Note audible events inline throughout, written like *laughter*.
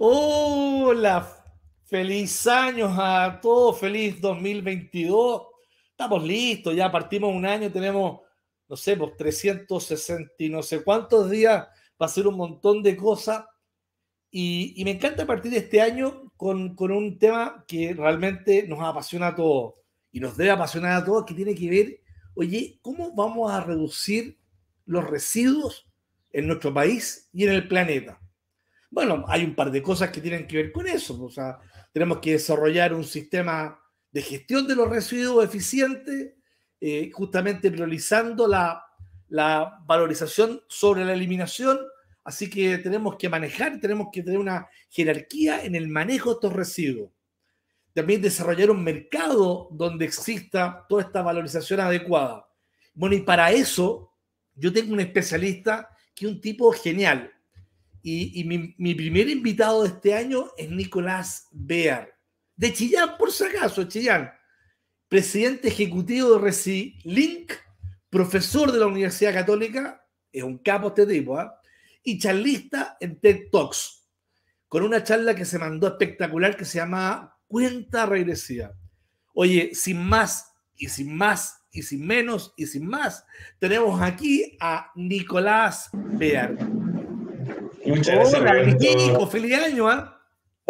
Hola, feliz años a todos, feliz 2022. Estamos listos, ya partimos un año, tenemos, no sé, pues 360 y no sé cuántos días para hacer un montón de cosas. Y, me encanta partir este año con, con, un tema que realmente nos apasiona a todos y nos debe apasionar a todos, que tiene que ver, oye, ¿cómo vamos a reducir los residuos en nuestro país y en el planeta? Bueno, hay un par de cosas que tienen que ver con eso. O sea, tenemos que desarrollar un sistema de gestión de los residuos eficiente, eh, justamente priorizando la, la valorización sobre la eliminación. Así que tenemos que manejar, tenemos que tener una jerarquía en el manejo de estos residuos. También desarrollar un mercado donde exista toda esta valorización adecuada. Bueno, y para eso yo tengo un especialista que es un tipo genial. Y, mi, primer invitado de este año es Nicolás Bear, de Chillán, por si acaso, Chillán. Presidente ejecutivo de Resilink, profesor de la Universidad Católica, es un capo este tipo, ¿ah? y charlista en TED Talks, con una charla que se mandó espectacular que se llama Cuenta Regresiva. Oye, sin más y sin más y sin menos y sin más, tenemos aquí a Nicolás Bear. Muchas gracias. feliz año, ¿ah?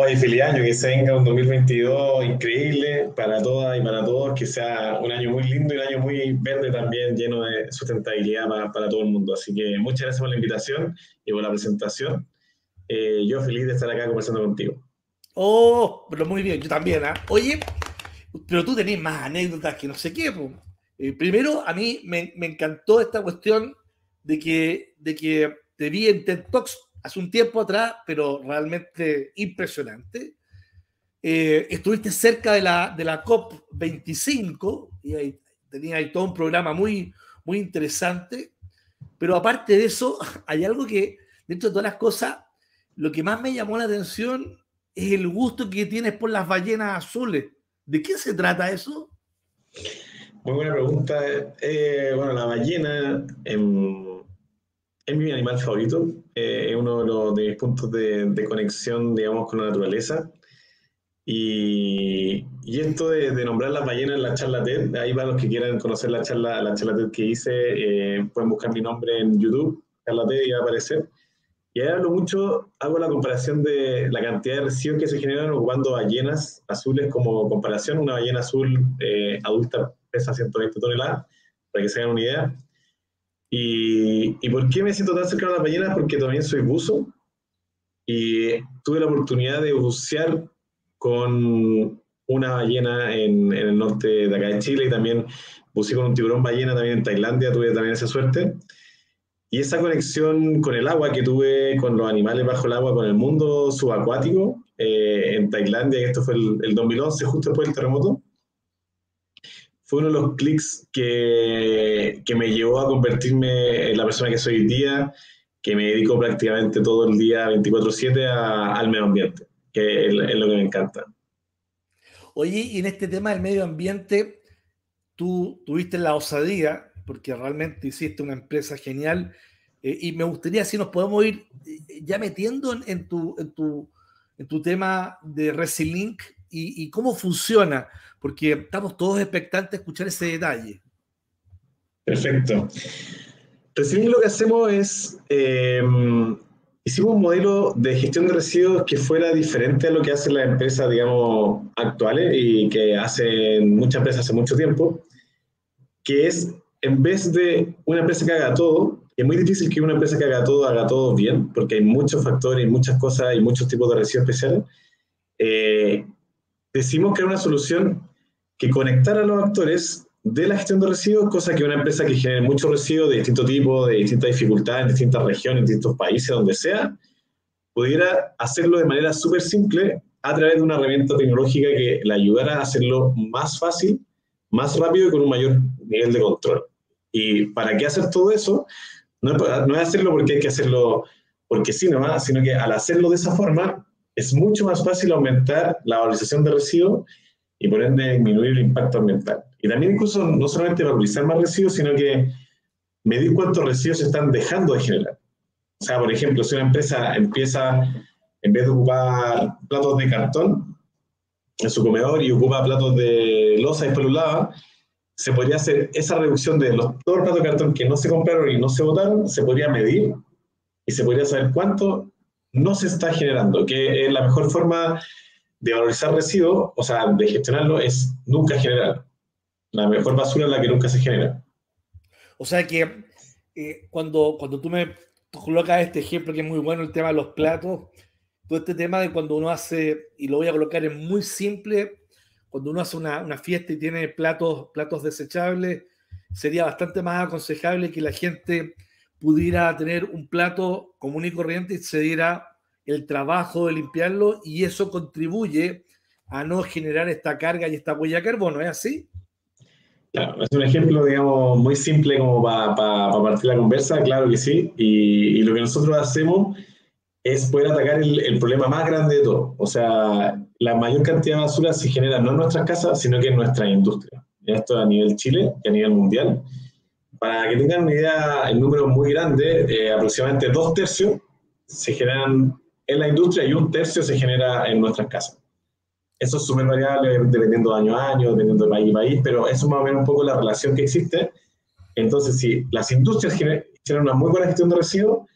Hoy feliz año, que se venga un 2022 increíble para todas y para todos, que sea un año muy lindo y un año muy verde también, lleno de sustentabilidad para, todo el mundo. Así que muchas gracias por la invitación y por la presentación. Eh, yo feliz de estar acá conversando contigo. Oh, pero muy bien, yo también, ¿ah? Oye, pero tú tenés más anécdotas que no sé qué. Eh, primero, a mí me, me, encantó esta cuestión de que, de que te vi en TED Talks hace un tiempo atrás, pero realmente impresionante. Eh, estuviste cerca de la, de la COP25 y tenía ahí todo un programa muy, muy interesante. Pero aparte de eso, *laughs* hay algo que, dentro de todas las cosas, lo que más me llamó la atención es el gusto que tienes por las ballenas azules. ¿De qué se trata eso? Muy buena pregunta. Eh, bueno, la ballena es mi animal favorito. Eh, es uno de, los, de mis puntos de, de, conexión, digamos, con la naturaleza. Y, y esto de, de, nombrar las ballenas en la charla TED, ahí para los que quieran conocer la charla, la charla TED que hice, eh, pueden buscar mi nombre en YouTube, charla TED, y va a aparecer. Y ahí hablo mucho, hago la comparación de la cantidad de residuos que se generan ocupando ballenas azules como comparación. Una ballena azul eh, adulta pesa 120 toneladas, para que se hagan una idea. Y, y, por qué me siento tan cercano a las ballenas? Porque también soy buzo y tuve la oportunidad de bucear con una ballena en, en, el norte de acá de Chile y también buceé con un tiburón ballena también en Tailandia, tuve también esa suerte. Y esa conexión con el agua que tuve con los animales bajo el agua, con el mundo subacuático eh, en Tailandia, esto fue el, el 2011, justo después del terremoto, fue uno de los clics que, que, me llevó a convertirme en la persona que soy hoy día, que me dedico prácticamente todo el día 24/7 al medio ambiente, que es, lo que me encanta. Oye, y en este tema del medio ambiente, tú tuviste la osadía, porque realmente hiciste una empresa genial, eh, y me gustaría si nos podemos ir eh, ya metiendo en, en, tu, en, tu, en tu tema de Resilink y cómo funciona porque estamos todos expectantes a escuchar ese detalle. Perfecto. Recién lo que hacemos es, eh, hicimos un modelo de gestión de residuos que fuera diferente a lo que hacen las empresas, digamos, actuales y que hacen muchas empresas hace mucho tiempo, que es, en vez de una empresa que haga todo, es muy difícil que una empresa que haga todo haga todo bien, porque hay muchos factores, y muchas cosas y muchos tipos de residuos especiales. Eh, decimos que era una solución que conectara a los actores de la gestión de residuos, cosa que una empresa que genere muchos residuos de distinto tipo, de distintas dificultades, en distintas regiones, en distintos países, donde sea, pudiera hacerlo de manera súper simple a través de una herramienta tecnológica que le ayudara a hacerlo más fácil, más rápido y con un mayor nivel de control. ¿Y para qué hacer todo eso? No no es hacerlo porque hay que hacerlo porque sí nomás, sino que al hacerlo de esa forma es mucho más fácil aumentar la valorización de residuos y por ende disminuir el impacto ambiental. Y también incluso no solamente valorizar más residuos, sino que medir cuántos residuos se están dejando de generar. O sea, por ejemplo, si una empresa empieza en vez de ocupar platos de cartón en su comedor y ocupa platos de losa después se podría hacer esa reducción de los, todos los platos de cartón que no se compraron y no se botaron, se podría medir y se podría saber cuánto no se está generando, que es la mejor forma de valorizar residuos, o sea, de gestionarlo, es nunca generar. La mejor basura es la que nunca se genera. O sea que eh, cuando, cuando tú me colocas este ejemplo, que es muy bueno, el tema de los platos, todo este tema de cuando uno hace, y lo voy a colocar en muy simple, cuando uno hace una, una fiesta y tiene platos, platos desechables, sería bastante más aconsejable que la gente pudiera tener un plato común y corriente y se diera el trabajo de limpiarlo y eso contribuye a no generar esta carga y esta huella de carbono, ¿es así? Claro, es un ejemplo, digamos, muy simple como para partir la conversa, claro que sí, y, y, lo que nosotros hacemos es poder atacar el, el, problema más grande de todo, o sea, la mayor cantidad de basura se genera no en nuestras casas, sino que en nuestra industria, esto a nivel Chile y a nivel mundial. Para que tengan una idea, el número es muy grande, eh, aproximadamente dos tercios se generan en la industria y un tercio se genera en nuestras casas. Eso es súper variable dependiendo de año a año, dependiendo de país a país, pero eso es más o menos un poco la relación que existe. Entonces, si las industrias generan una muy buena gestión de residuos,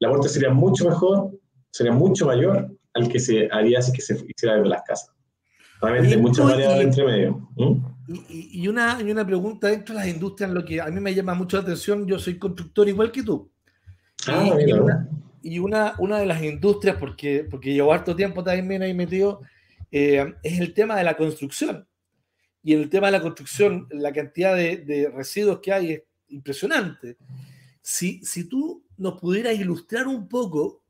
la aporte sería mucho mejor, sería mucho mayor al que se haría si que se hiciera desde las casas. Realmente, muchas variables entre medio. Y, y, una, y una pregunta dentro de las industrias, lo que a mí me llama mucho la atención, yo soy constructor igual que tú. Ah, y, y una, una, de las industrias, porque, porque llevo harto tiempo también ahí metido, eh, es el tema de la construcción. Y el tema de la construcción, la cantidad de, de residuos que hay es impresionante. Si, si tú nos pudieras ilustrar un poco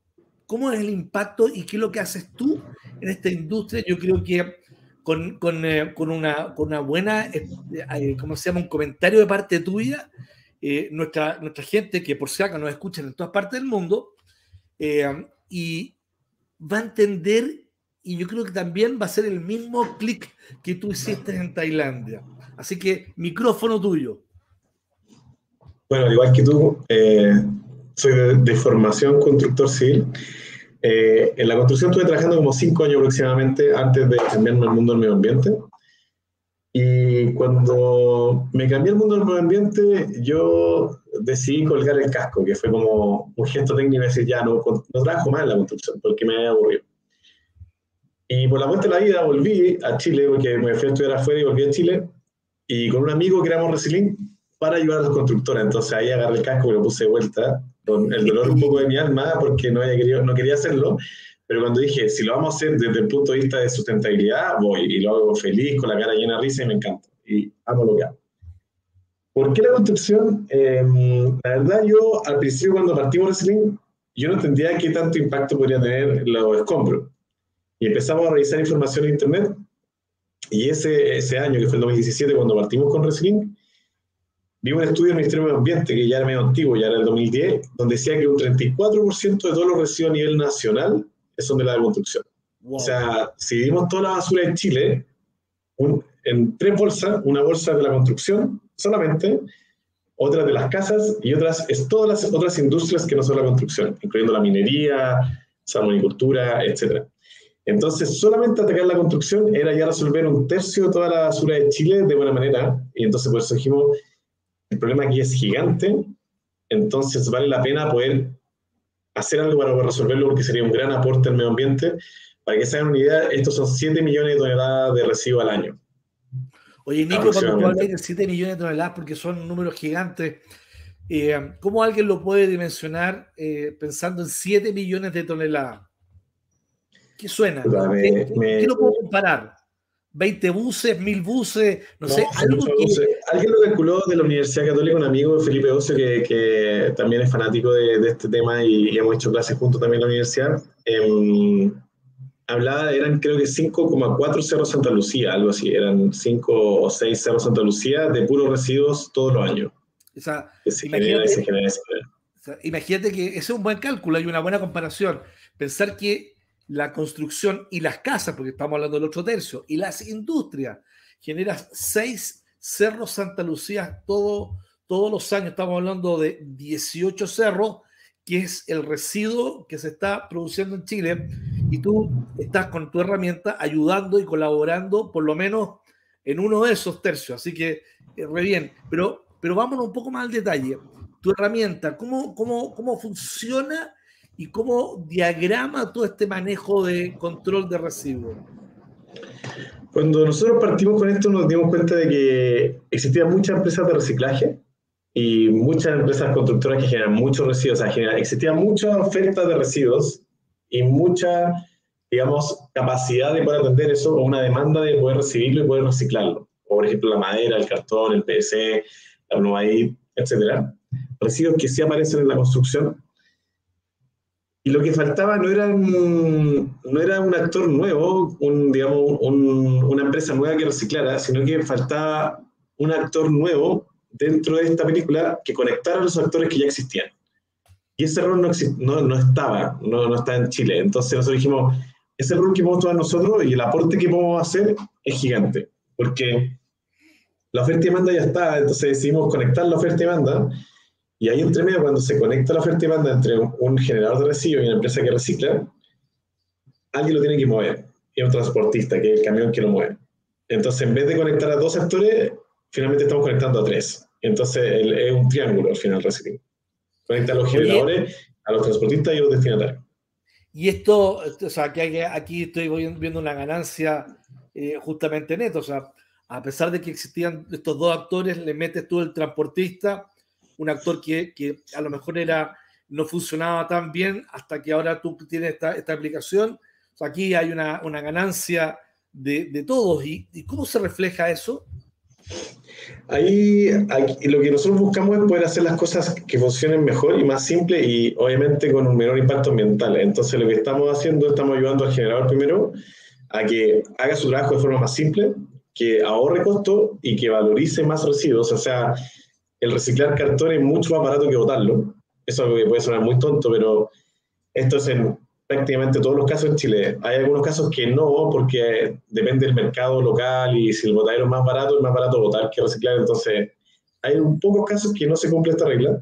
cómo es el impacto y qué es lo que haces tú en esta industria, yo creo que con, con, eh, con, una, con una buena, eh, eh ¿cómo se llama? Un comentario de parte tuya, eh, nuestra, nuestra gente, que por si acaso nos escuchan en todas partes del mundo, eh, y va a entender, y yo creo que también va a ser el mismo clic que tú hiciste en Tailandia. Así que, micrófono tuyo. Bueno, igual que tú, eh, soy de, de, formación constructor civil. Eh, en la construcción estuve trabajando como cinco años aproximadamente antes de cambiarme al mundo del medio ambiente. Y cuando me cambié al mundo del medio ambiente, yo decidí colgar el casco, que fue como un gesto técnico de decir, ya no, no trabajo más en la construcción, porque me había aburrido. Y por la vuelta de la vida volví a Chile, porque me fui a estudiar afuera y volví a Chile, y con un amigo que éramos Resilink para ayudar a los constructores. Entonces ahí agarré el casco y lo puse de vuelta, con el dolor un poco de mi alma, porque no, había querido, no quería hacerlo, pero cuando dije, si lo vamos a hacer desde el punto de vista de sustentabilidad, voy y lo hago feliz, con la cara llena de risa y me encanta. Y amo lo que hago. ¿Por qué la construcción? Eh, la verdad, yo al principio cuando partimos Wrestling, yo no entendía qué tanto impacto podría tener los escombros. Y empezamos a revisar información en Internet. Y ese, ese año, que fue el 2017, cuando partimos con Wrestling, vi un estudio del Ministerio de Medio Ambiente, que ya era medio antiguo, ya era el 2010, donde decía que un 34% de todos los residuos a nivel nacional son de la construcción. O sea, si dimos toda la basura en Chile, en tres bolsas, una bolsa de la construcción solamente, otra de las casas y otras es todas las otras industrias que no son la construcción, incluyendo la minería, salmonicultura, etc. Entonces, solamente atacar la construcción era ya resolver un tercio de toda la basura de Chile de buena manera, y entonces por eso dijimos, el problema aquí es gigante, entonces vale la pena poder hacer algo para resolverlo porque sería un gran aporte al medio ambiente. Para que se hagan una idea, estos son 7 millones de toneladas de residuos al año. Oye, Nico, cuando tú hablas de 7 millones de toneladas, porque son números gigantes, eh, ¿cómo alguien lo puede dimensionar eh, pensando en 7 millones de toneladas? ¿Qué suena? Me, ¿Qué, me, ¿Qué, lo puedo comparar? 20 buses, 1000 buses, no, no sé. Algo que... buses. Alguien lo calculó de la Universidad Católica, un amigo, Felipe Ocio, que, que también es fanático de, de, este tema y, y, hemos hecho clases juntos también en la universidad. Eh, hablaba, eran creo que 5,4 cerros Santa Lucía, algo así, eran 5 o 6 cerros Santa Lucía de puros residuos todos los años. O sea, que se genera, se genera, se genera. O sea, imagínate que ese es un buen cálculo, hay una buena comparación. Pensar que la construcción y las casas, porque estamos hablando del otro tercio, y las industrias, generan seis cerros Santa Lucía todo, todos los años. Estamos hablando de 18 cerros, que es el residuo que se está produciendo en Chile. Y tú estás con tu herramienta ayudando y colaborando por lo menos en uno de esos tercios. Así que, eh, re bien. Pero, pero vámonos un poco más al detalle. Tu herramienta, ¿cómo, cómo, cómo funciona y cómo diagrama todo este manejo de control de residuos? Cuando nosotros partimos con esto nos dimos cuenta de que existían muchas empresas de reciclaje y muchas empresas constructoras que generan muchos residuos. O sea, existía mucha oferta de residuos y mucha, digamos, capacidad de poder atender eso o una demanda de poder recibirlo y poder reciclarlo. por ejemplo, la madera, el cartón, el PVC, la plumavit, etcétera. Residuos que sí aparecen en la construcción. Y lo que faltaba no era no era un actor nuevo, un, digamos, un, una empresa nueva que reciclara, sino que faltaba un actor nuevo dentro de esta película que conectara a los actores que ya existían. Y ese rol no, no, no estaba, no, no estaba en Chile. Entonces nosotros dijimos, ese rol que podemos tomar nosotros y el aporte que podemos hacer es gigante, porque la oferta y demanda ya está, entonces decidimos conectar la oferta y demanda, y ahí entre medio, cuando se conecta la oferta y demanda entre un generador de residuos y una empresa que recicla, alguien lo tiene que mover, y un transportista, que es el camión que lo mueve. Entonces, en vez de conectar a dos actores, finalmente estamos conectando a tres. Entonces, es un triángulo al final recicling. Conecta a los generadores, a los transportistas y a los destinatarios. Y esto, o sea, que aquí estoy viendo una ganancia eh, justamente neto. O sea, a pesar de que existían estos dos actores, le metes tú el transportista, un actor que, que a lo mejor era, no funcionaba tan bien hasta que ahora tú tienes esta, esta aplicación. O sea, aquí hay una, una ganancia de, de todos. ¿Y, ¿Y cómo se refleja eso? Ahí, lo que nosotros buscamos es poder hacer las cosas que funcionen mejor y más simple y obviamente con un menor impacto ambiental. Entonces lo que estamos haciendo, estamos ayudando al generador primero a que haga su trabajo de forma más simple, que ahorre costo y que valorice más residuos. O sea, el reciclar cartón es mucho más barato que botarlo. Eso es algo que puede sonar muy tonto, pero esto es en prácticamente todos los casos en Chile. Hay algunos casos que no, porque depende del mercado local y si el botadero es más barato, es más barato botar que reciclar. Entonces, hay pocos casos que no se cumple esta regla,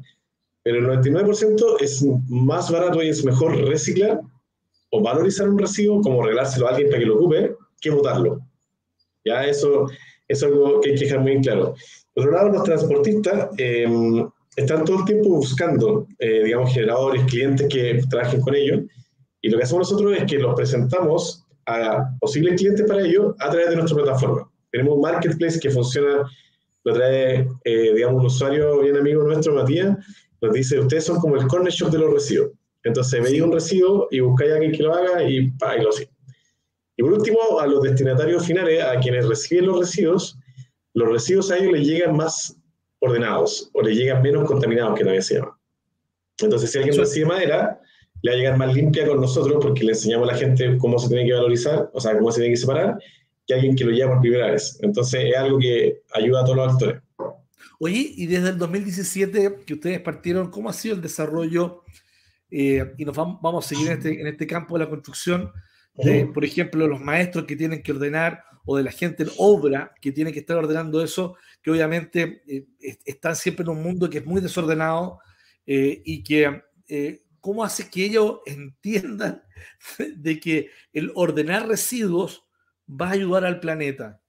pero el 99% es más barato y es mejor reciclar o valorizar un residuo como regalárselo a alguien para que lo ocupe que botarlo. Ya eso, es algo que hay que dejar muy claro. Por otro lado, los transportistas eh, están todo el tiempo buscando, eh, digamos, generadores, clientes que trabajen con ellos y lo que hacemos nosotros es que los presentamos a posibles clientes para ellos a través de nuestra plataforma. Tenemos un marketplace que funciona, lo trae, eh, digamos, un usuario bien amigo nuestro, Matías, nos dice, ustedes son como el corner shop de los residuos. Entonces, veis un residuo y buscáis a alguien que lo haga y, pa, y lo hace. Y por último, a los destinatarios finales, a quienes reciben los residuos, los residuos a ellos les llegan más ordenados o les llegan menos contaminados, que también se llama. Entonces, si alguien recibe madera, le va a llegar más limpia con nosotros porque le enseñamos a la gente cómo se tiene que valorizar, o sea, cómo se tiene que separar, que alguien que lo lleva por primera vez. Entonces es algo que ayuda a todos los actores. Oye, y desde el 2017 que ustedes partieron, ¿cómo ha sido el desarrollo? Eh, y nos vamos, vamos, a seguir en este, en este campo de la construcción, de, por ejemplo, los maestros que tienen que ordenar o de la gente en obra que tiene que estar ordenando eso, que obviamente eh, están siempre en un mundo que es muy desordenado eh, y que ¿cómo hace que ellos entiendan *laughs* de que el ordenar residuos va a ayudar al planeta?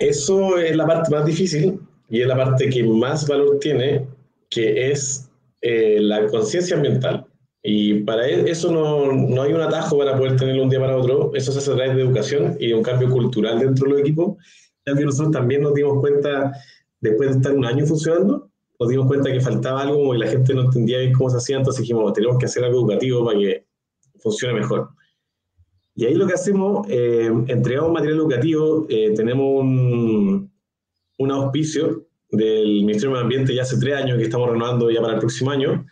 Eso es la parte más difícil y es la parte que más valor tiene, que es eh, la conciencia ambiental. Y para e-, eso no, no, hay un atajo para poder tenerlo un día para otro, eso se hace a través de educación y de un cambio cultural dentro de los equipos, ya que nosotros también nos dimos cuenta, después de estar un año funcionando, nos dimos cuenta que faltaba algo, como que la gente no entendía bien cómo se hacía, entonces dijimos, tenemos que hacer algo educativo para que funcione mejor. Y ahí lo que hacemos, eh, entregamos material educativo, eh, tenemos un, un, auspicio del Ministerio de Ambiente ya hace tres años que estamos renovando ya para el próximo año,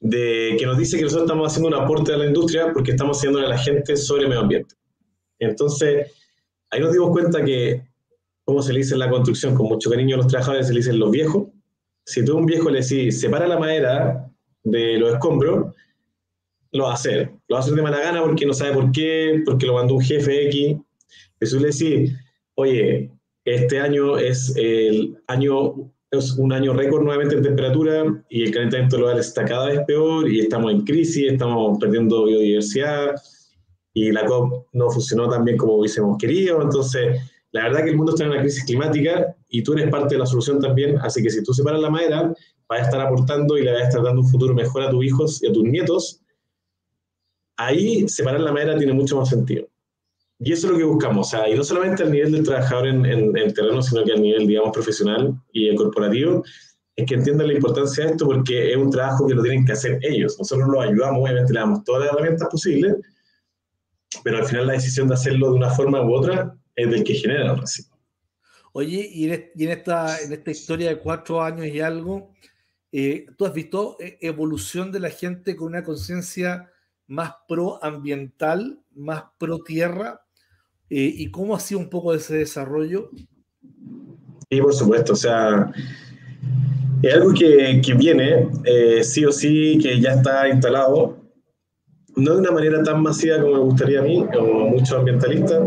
de, que nos dice que nosotros estamos haciendo un aporte a la industria porque estamos haciendo a la gente sobre medio ambiente. Entonces, ahí nos dimos cuenta que, como se le dice en la construcción, con mucho cariño a los trabajadores, se le dicen los viejos, si tú a un viejo le decís, separa la madera de los escombros, lo va a hacer. Lo va a hacer de mala gana porque no sabe por qué, porque lo mandó un jefe X. Tú le decís, oye, este año es el año es un año récord nuevamente en temperatura y el calentamiento global está cada vez peor y estamos en crisis, estamos perdiendo biodiversidad y la COP no funcionó tan bien como hubiésemos querido. Entonces, la verdad que el mundo está en una crisis climática y tú eres parte de la solución también, así que si tú separas la madera, vas a estar aportando y le vas a estar dando un futuro mejor a tus hijos y a tus nietos. Ahí separar la madera tiene mucho más sentido. Y eso es lo que buscamos, o sea, y no solamente al nivel del trabajador en, el terreno, sino que al nivel, digamos, profesional y corporativo, es que entiendan la importancia de esto porque es un trabajo que lo tienen que hacer ellos. Nosotros los ayudamos, obviamente le damos todas las herramientas posibles, pero al final la decisión de hacerlo de una forma u otra es del que genera el recibo. Oye, y en, esta, en esta historia de cuatro años y algo, eh, ¿tú has visto eh, evolución de la gente con una conciencia más proambiental, más pro tierra? Eh, ¿Y cómo ha sido un poco ese desarrollo? Sí, por supuesto, o sea, es algo que, que viene, sí o sí, que ya está instalado, no de una manera tan masiva como me gustaría a mí, como muchos ambientalistas,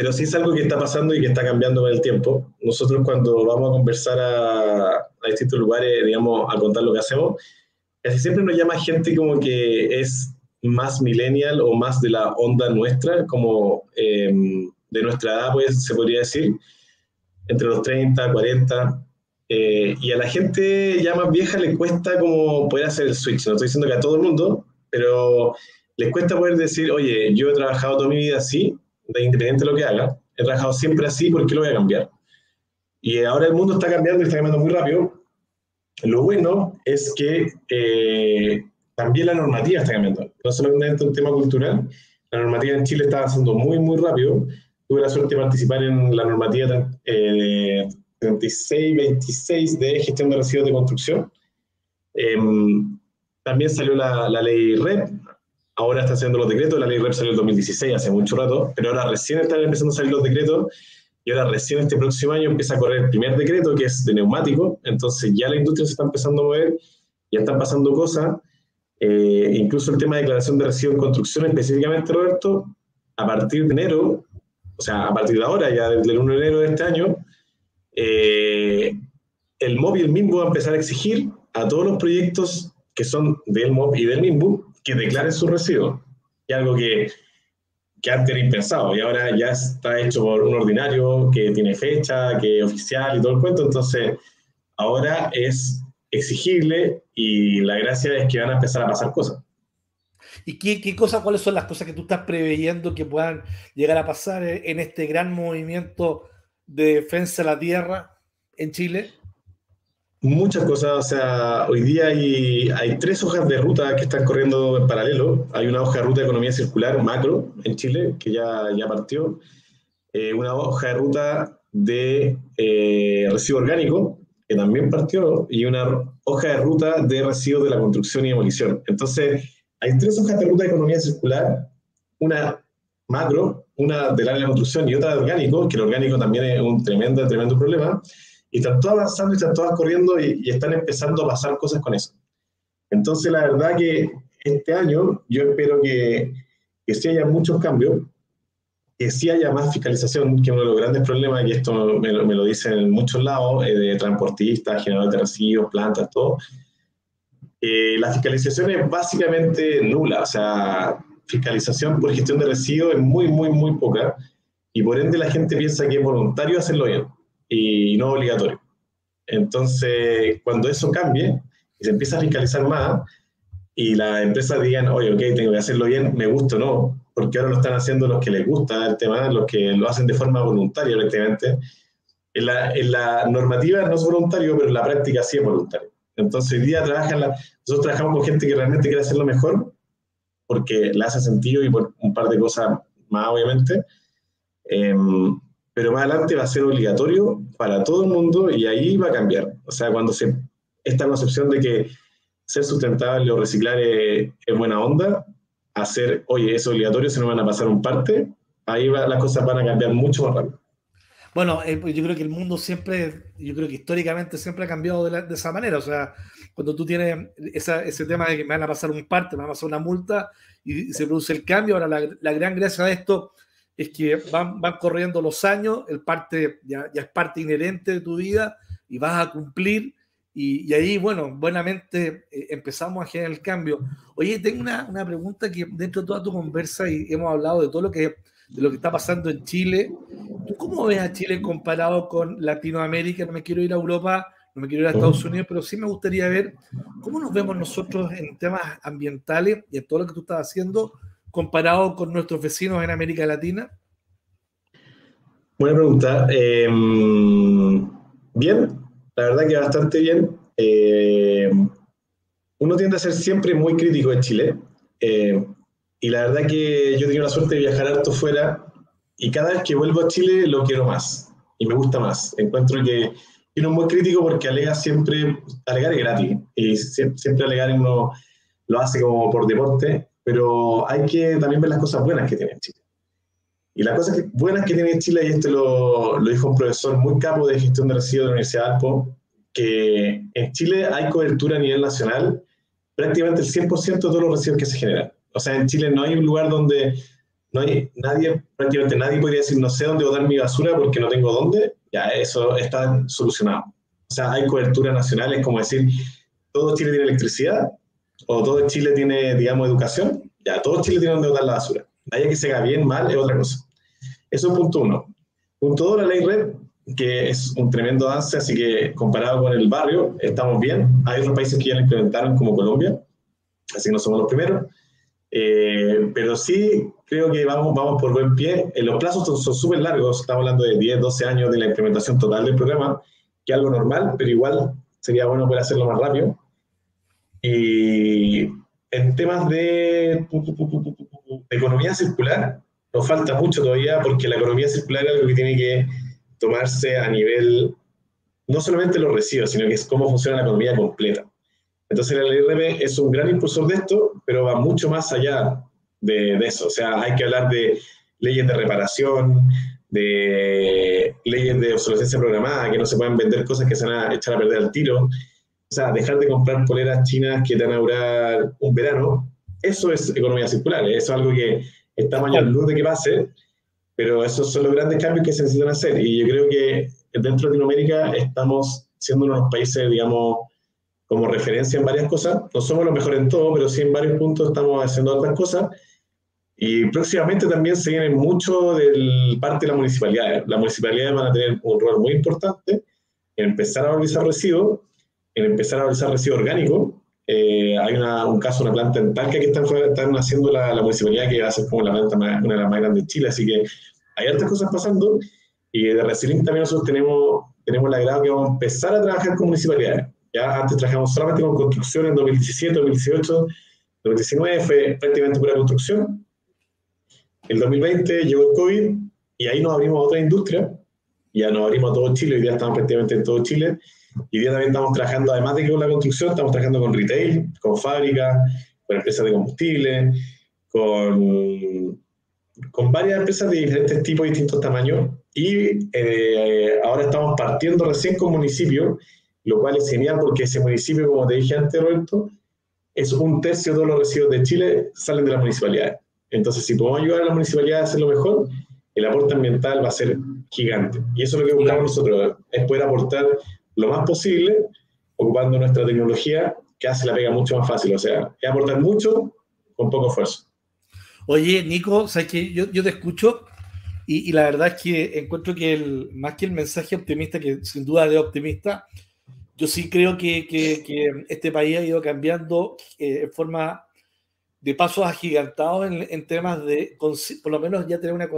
pero sí es algo que está pasando y que está cambiando con el tiempo. Nosotros cuando vamos a conversar a, a distintos lugares, digamos, a contar lo que hacemos, casi siempre nos llama gente como que es más millennial o más de la onda nuestra, como em, de nuestra edad, pues se podría decir, entre los 30, 40. Eh, y a la gente ya más vieja le cuesta como poder hacer el switch. No estoy diciendo que a todo el mundo, pero les cuesta poder decir, oye, yo he trabajado toda mi vida así, de independiente de lo que haga, he trabajado siempre así, ¿por qué lo voy a cambiar? Y ahora el mundo está cambiando y está cambiando muy rápido. Lo bueno es que eh, también la normativa está cambiando. No solamente un tema cultural, la normativa en Chile está avanzando muy, muy rápido. Tuve la suerte de participar en la normativa eh, 36-26 de gestión de residuos de construcción. Em, también salió la, la, ley REP, ahora está haciendo los decretos, la ley REP salió en 2016, hace mucho rato, pero ahora recién están empezando a salir los decretos y ahora recién este próximo año empieza a correr el primer decreto que es de neumático, entonces ya la industria se está empezando a mover, ya están pasando cosas eh, incluso el tema de declaración de residuos en construcción específicamente, Roberto, a partir de enero, o sea, a partir de ahora, ya desde el 1 de enero de este año, eh, el MOB y el MIMBU va a empezar a exigir a todos los proyectos que son del MOB y del MIMBU que declaren su residuos. Y algo que, que antes era impensado y ahora ya está hecho por un ordinario que tiene fecha, que es oficial y todo el cuento. Entonces, ahora es exigible y la gracia es que van a empezar a pasar cosas. ¿Y qué, qué cosas, cuáles son las cosas que tú estás preveyendo que puedan llegar a pasar en este gran movimiento de defensa de la tierra en Chile? Muchas cosas, o sea, hoy día hay, hay tres hojas de ruta que están corriendo en paralelo. Hay una hoja de ruta de economía circular macro en Chile, que ya, ya partió. Eh, una hoja de ruta de eh, residuo orgánico, que también partió, y una hoja de ruta de residuos de la construcción y demolición. Entonces, hay tres hojas de ruta de economía circular, una macro, una del área de la construcción y otra de orgánico, que el orgánico también es un tremendo, tremendo problema, y están todas avanzando y están todas corriendo y, y están empezando a pasar cosas con eso. Entonces, la verdad que este año yo espero que, que sí haya muchos cambios, que sí haya más fiscalización, que uno de los grandes problemas, y esto me, lo dicen en muchos lados, eh, de transportistas, generadores de residuos, plantas, todo, eh, la fiscalización es básicamente nula, o sea, fiscalización por gestión de residuos es muy, muy, muy poca, y por ende la gente piensa que es voluntario hacerlo bien, y no obligatorio. Entonces, cuando eso cambie, y se empieza a fiscalizar más, y las empresas digan, oye, ok, tengo que hacerlo bien, me gusta o no, porque ahora lo están haciendo los que les gusta el tema, los que lo hacen de forma voluntaria prácticamente. En la, en la normativa no es voluntario, pero en la práctica sí es voluntario. Entonces hoy día trabajan nosotros trabajamos con gente que realmente quiere hacerlo mejor, porque le hace sentido y por un par de cosas más, obviamente. Em, pero más adelante va a ser obligatorio para todo el mundo y ahí va a cambiar. O sea, cuando se esta concepción de que ser sustentable o reciclar es, es buena onda, hacer, oye, es obligatorio, se nos van a pasar un parte, ahí las cosas van a cambiar mucho más rápido. Bueno, eh, pues yo creo que el mundo siempre, yo creo que históricamente siempre ha cambiado de, esa manera. O sea, cuando tú tienes ese tema de que me van a pasar un parte, me van a pasar una multa y, se produce el cambio, ahora la, gran gracia de esto es que van, van corriendo los años, el parte ya, ya, es parte inherente de tu vida y vas a cumplir. Y, ahí, bueno, buenamente eh, empezamos a generar el cambio. Oye, tengo una, una, pregunta que dentro de toda tu conversa y hemos hablado de todo lo que, de lo que está pasando en Chile. ¿Tú cómo ves a Chile comparado con Latinoamérica? No me quiero ir a Europa, no me quiero ir a Estados Unidos, pero sí me gustaría ver cómo nos vemos nosotros en temas ambientales y en todo lo que tú estás haciendo comparado con nuestros vecinos en América Latina. Buena pregunta. Em, bien, la verdad que bastante bien. Em, uno tiende a ser siempre muy crítico en Chile. Em, y la verdad que yo tengo la suerte de viajar harto fuera y cada vez que vuelvo a Chile lo quiero más y me gusta más. Encuentro que uno es muy crítico porque alega siempre, alegar es gratis y siempre, alegar uno lo hace como por deporte, pero hay que también ver las cosas buenas que tiene Chile. Y las cosas buenas que tiene Chile, y esto lo, lo, dijo un profesor muy capo de gestión de residuos de la Universidad de Alpo, que en Chile hay cobertura a nivel nacional prácticamente el 100% de todos los residuos que se generan. O sea, en Chile no hay un lugar donde no hay nadie, prácticamente nadie podría decir no sé dónde botar mi basura porque no tengo dónde, ya eso está solucionado. O sea, hay cobertura nacional, es como decir, todo Chile tiene electricidad o todo Chile tiene, digamos, educación, ya todo Chile tiene donde botar la basura. Haya que se haga bien, mal, es otra cosa. Eso es punto uno. Punto dos, la ley red, que es un tremendo avance, así que comparado con el barrio, estamos bien. Hay otros países que ya lo implementaron, como Colombia, así que no somos los primeros. Eh, pero sí creo que vamos, vamos por buen pie. En los plazos son súper largos, estamos hablando de 10, 12 años de la implementación total del programa, que es algo normal, pero igual sería bueno poder hacerlo más rápido. Y en temas de, economía circular, nos falta mucho todavía porque la economía circular es algo que tiene que tomarse a nivel, no solamente los residuos, sino que es cómo funciona la economía completa. Entonces el IRB es un gran impulsor de esto, pero va mucho más allá de, de, eso. O sea, hay que hablar de leyes de reparación, de leyes de obsolescencia programada, que no se puedan vender cosas que se van a echar a perder al tiro. O sea, dejar de comprar poleras chinas que te van a durar un verano. Eso es economía circular. Eso es algo que está mañana luz de que pase, pero esos son los grandes cambios que se necesitan hacer. Y yo creo que dentro de Latinoamérica estamos siendo uno de los países, digamos, como referencia en varias cosas. No somos los mejores en todo, pero sí en varios puntos estamos haciendo otras cosas. Y próximamente también se viene mucho del parte de la municipalidad. Las municipalidades van a tener un rol muy importante en empezar a valorizar residuos, en empezar a valorizar residuos orgánicos. Eh, hay una, un caso, una planta en Talca que están, están haciendo la, la, municipalidad que va a ser como la planta más, una de las más grandes de Chile. Así que hay otras cosas pasando. Y de Resilient también nosotros tenemos, tenemos la grado que vamos a empezar a trabajar con municipalidades. Ya antes trabajamos solamente con construcción en 2017, 2018, 2019 fue prácticamente pura construcción. El 2020 llegó el COVID y ahí nos abrimos a otra industria. Ya nos abrimos a todo Chile, hoy día estamos prácticamente en todo Chile. Y día también estamos trabajando, además de que con la construcción, estamos trabajando con retail, con fábricas, con empresas de combustible, con, con varias empresas de diferentes tipos y distintos tamaños. Y eh, ahora estamos partiendo recién con municipios lo cual es genial porque ese municipio, como te dije antes, Roberto, es un tercio de todos los residuos de Chile salen de las municipalidades. Entonces, si podemos ayudar a las municipalidades a hacerlo mejor, el aporte ambiental va a ser gigante. Y eso es lo que buscamos nosotros, es poder aportar lo más posible ocupando nuestra tecnología que hace la pega mucho más fácil. O sea, es aportar mucho con poco esfuerzo. Oye, Nico, sabes que yo, yo te escucho y, y, la verdad es que encuentro que el, más que el mensaje optimista, que sin duda es optimista, yo sí creo que, que, este país ha ido cambiando eh, en forma de pasos agigantados en, en, temas de, por lo menos ya tener una,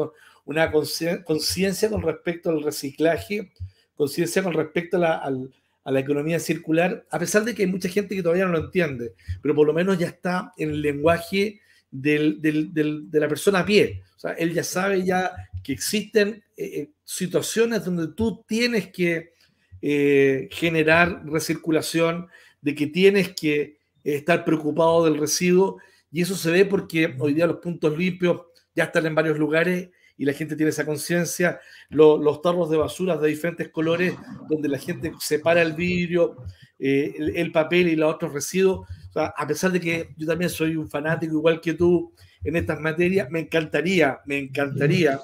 una conciencia con respecto al reciclaje, conciencia con respecto a la, economía circular, a pesar de que hay mucha gente que todavía no lo entiende, pero por lo menos ya está en el lenguaje de la persona a pie. O sea, él ya sabe ya que existen eh, eh, situaciones donde tú tienes que eh, generar recirculación, de que tienes que estar preocupado del residuo. Y eso se ve porque hoy día los puntos limpios ya están en varios lugares y la gente tiene esa conciencia. los tarros de basura de diferentes colores, donde la gente separa el vidrio, eh, el, papel y los otros residuos. a pesar de que yo también soy un fanático igual que tú en estas materias, me encantaría, me encantaría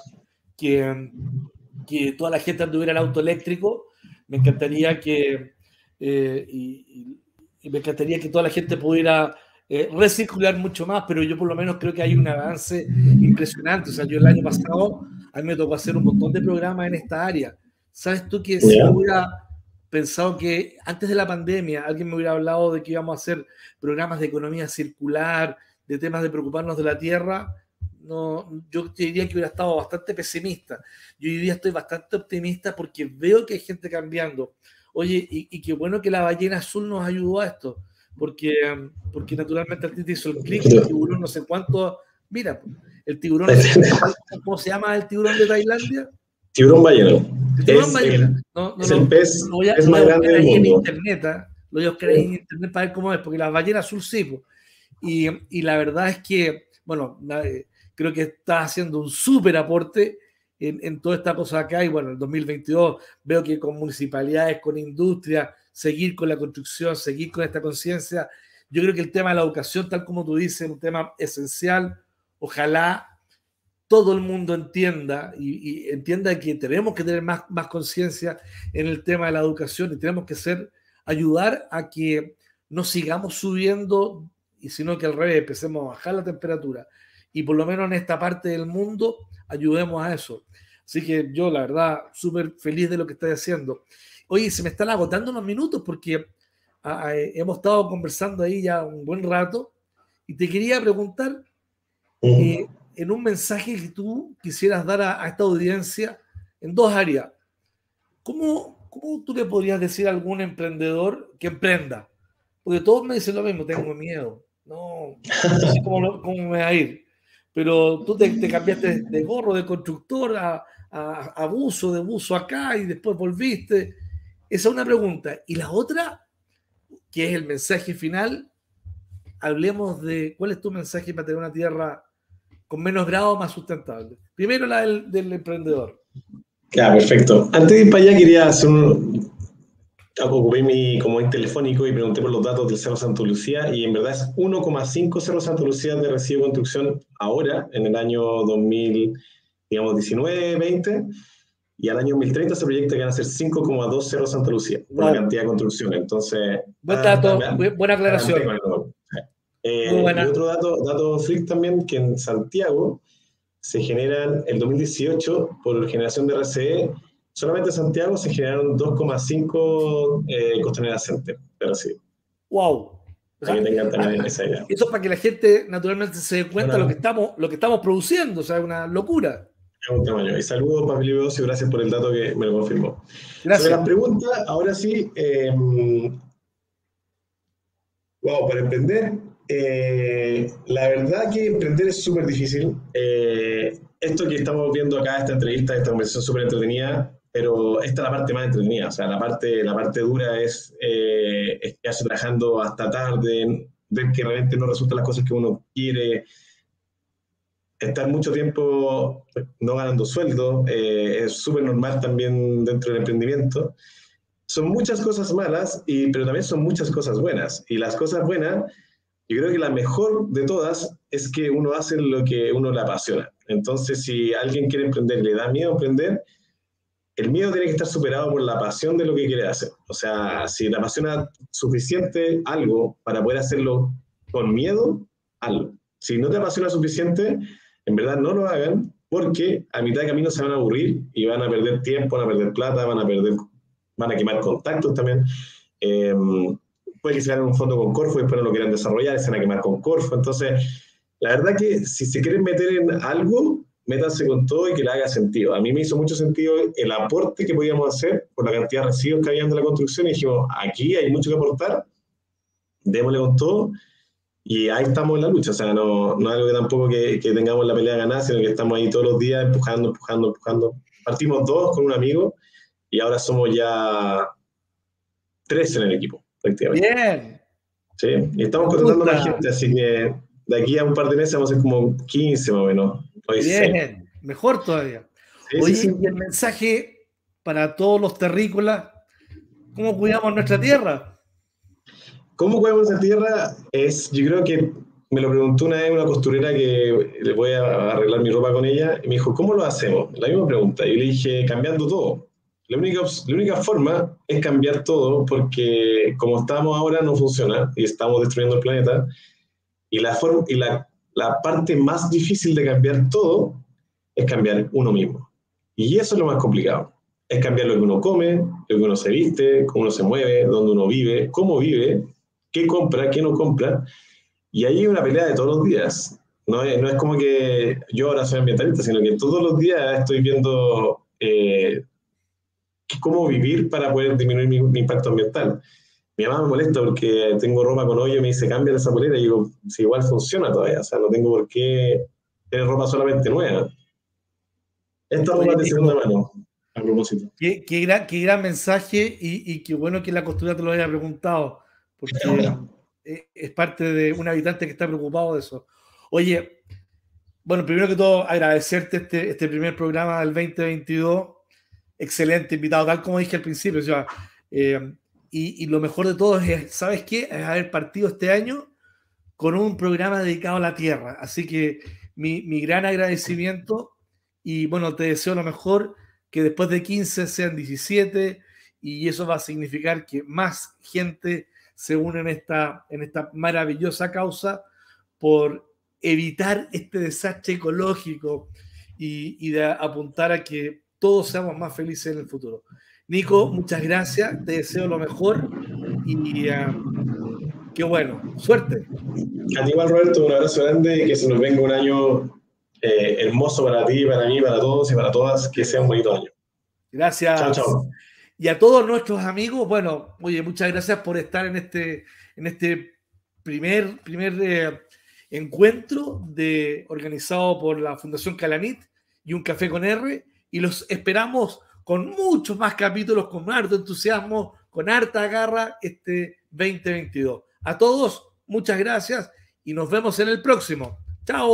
que, que toda la gente anduviera el auto eléctrico me encantaría que, eh, me encantaría que toda la gente pudiera eh, recircular mucho más, pero yo por lo menos creo que hay un avance impresionante. O sea, yo el año pasado a mí me tocó hacer un montón de programas en esta área. ¿Sabes tú que si hubiera pensado que antes de la pandemia alguien me hubiera hablado de que íbamos a hacer programas de economía circular, de temas de preocuparnos de la tierra, no, yo diría que hubiera estado bastante pesimista. Yo hoy día estoy bastante optimista porque veo que hay gente cambiando. Oye, y, qué bueno que la ballena azul nos ayudó a esto, porque, porque naturalmente el te hizo el clic, el tiburón no sé cuánto. Mira, el tiburón, *laughs* ¿cómo se llama el tiburón de Tailandia? Tiburón ballena. tiburón es ballena. no, no, es el pez lo voy a, más grande del mundo. En internet, ¿eh? Lo voy a buscar en internet para ver cómo es, porque la ballena azul sí. Y, y la verdad es que, bueno, creo que está haciendo un súper aporte en, en, toda esta cosa acá. Y bueno, en el 2022 veo que con municipalidades, con industria, seguir con la construcción, seguir con esta conciencia. Yo creo que el tema de la educación, tal como tú dices, es un tema esencial. Ojalá todo el mundo entienda y, entienda que tenemos que tener más, más conciencia en el tema de la educación y tenemos que ser, ayudar a que no sigamos subiendo y sino que al revés empecemos a bajar la temperatura y por lo menos en esta parte del mundo ayudemos a eso. Así que yo, la verdad, súper feliz de lo que estoy haciendo. Oye, se me están agotando unos minutos porque ah, ah, eh, hemos estado conversando ahí ya un buen rato y te quería preguntar eh, en un mensaje que tú quisieras dar a, esta audiencia en dos áreas. ¿Cómo, ¿Cómo tú le podrías decir a algún emprendedor que emprenda? Porque todos me dicen lo mismo, tengo miedo. No, no sé cómo, cómo me va a ir pero tú te, cambiaste de gorro de constructor a, a, buzo, de buzo acá y después volviste. Esa es una pregunta. Y la otra, que es el mensaje final, hablemos de cuál es tu mensaje para tener una tierra con menos grado más sustentable. Primero la del, del emprendedor. Claro, perfecto. Antes de ir para allá quería hacer un, ocupé mi comodín telefónico y pregunté por los datos del Cerro Santa Lucía y en verdad es 1,5 Cerro Santa Lucía de residuo de construcción ahora, en el año 2019-20, y al año 2030 se proyecta que van a ser 5,2 Cerro Santa Lucía por la cantidad de construcción. Entonces... Buen dato, buena aclaración. Eh, y otro dato, dato freak también, que en Santiago se generan el 2018 por generación de RCE solamente en Santiago se generaron 2,5 eh, costaneras pero sí. ¡Wow! También esa idea. Eso es para que la gente naturalmente se dé cuenta de lo que estamos, lo que estamos produciendo, o sea, es una locura. Es un tamaño. Y saludos, Pablo y gracias por el dato que me lo confirmó. Gracias. Sobre las preguntas, ahora sí. Eh, wow, para emprender, eh, la verdad que emprender es súper difícil. Eh, esto que estamos viendo acá, esta entrevista, esta conversación súper entretenida, pero esta es la parte más entretenida, o sea, la parte, la parte dura es, eh, quedarse trabajando hasta tarde, ver que realmente no resultan las cosas que uno quiere, estar mucho tiempo no ganando sueldo, eh, es súper normal también dentro del emprendimiento. Son muchas cosas malas, y, pero también son muchas cosas buenas. Y las cosas buenas, yo creo que la mejor de todas es que uno hace lo que uno le apasiona. Entonces, si alguien quiere emprender, le da miedo emprender, el miedo tiene que estar superado por la pasión de lo que quiere hacer. O sea, si te apasiona suficiente algo para poder hacerlo con miedo, algo. Si no te apasiona suficiente, en verdad no lo hagan porque a mitad de camino se van a aburrir y van a perder tiempo, van a perder plata, van a perder, van a quemar contactos también. Em, puede que se hagan un fondo con Corfo y después no lo quieran desarrollar, se van a quemar con Corfo. Entonces, la verdad que si se quieren meter en algo, métanse con todo y que le haga sentido. A mí me hizo mucho sentido el aporte que podíamos hacer por la cantidad de residuos que había en la construcción y dijimos, aquí hay mucho que aportar, démosle con todo y ahí estamos en la lucha. O sea, no, no es algo que tampoco que, que tengamos la pelea ganada, sino que estamos ahí todos los días empujando, empujando, empujando. Partimos dos con un amigo y ahora somos ya tres en el equipo, prácticamente. Bien. Sí, y estamos contratando a la gente, así que de aquí a un par de meses vamos a ser como 15 más o menos. Bien, mejor todavía. Oye, y el mensaje para todos los terrícolas, ¿cómo cuidamos nuestra tierra? ¿Cómo cuidamos nuestra tierra? Es, yo creo que me lo preguntó una vez una costurera que le voy a arreglar mi ropa con ella, y me dijo, ¿cómo lo hacemos? La misma pregunta. Y le dije, cambiando todo. La única, la única forma es cambiar todo porque como estamos ahora no funciona y estamos destruyendo el planeta. Y la, forma, y la, la parte más difícil de cambiar todo es cambiar uno mismo. Y eso es lo más complicado. Es cambiar lo que uno come, lo que uno se viste, cómo uno se mueve, dónde uno vive, cómo vive, qué compra, qué no compra. Y ahí hay una pelea de todos los días. No es, no es como que yo ahora soy ambientalista, sino que todos los días estoy viendo eh, cómo vivir para poder disminuir mi, impacto ambiental. Mi mamá me molesta porque tengo ropa con hoyo y me dice, cambia esa polera. Y digo, si igual funciona todavía, o sea, no tengo por qué tener ropa solamente nueva. Esta ropa de segunda mano, a propósito. Qué, qué, gran, qué gran mensaje y, y, qué bueno que la costura te lo haya preguntado, porque *laughs* es parte de un habitante que está preocupado de eso. Oye, bueno, primero que todo, agradecerte este, este primer programa del 2022 excelente invitado, tal como dije al principio. O sea, eh, y, y, lo mejor de todo es, ¿sabes qué? Es haber partido este año con un programa dedicado a la Tierra. Así que mi, mi, gran agradecimiento y bueno, te deseo lo mejor, que después de 15 sean 17 y eso va a significar que más gente se une en esta, en esta maravillosa causa por evitar este desastre ecológico y, y de apuntar a que todos seamos más felices en el futuro. Nico, muchas gracias, te deseo lo mejor y uh, qué bueno, suerte. A ti igual, Roberto, un abrazo grande y que se nos venga un año eh, hermoso para ti, para mí, para todos y para todas, que sea un bonito año. Gracias. Chao, chao. Y a todos nuestros amigos, bueno, oye, muchas gracias por estar en este, en este primer, primer eh, encuentro de, organizado por la Fundación Calanit y un café con R y los esperamos con muchos más capítulos, con harto entusiasmo, con harta garra este 2022. A todos, muchas gracias y nos vemos en el próximo. Chao.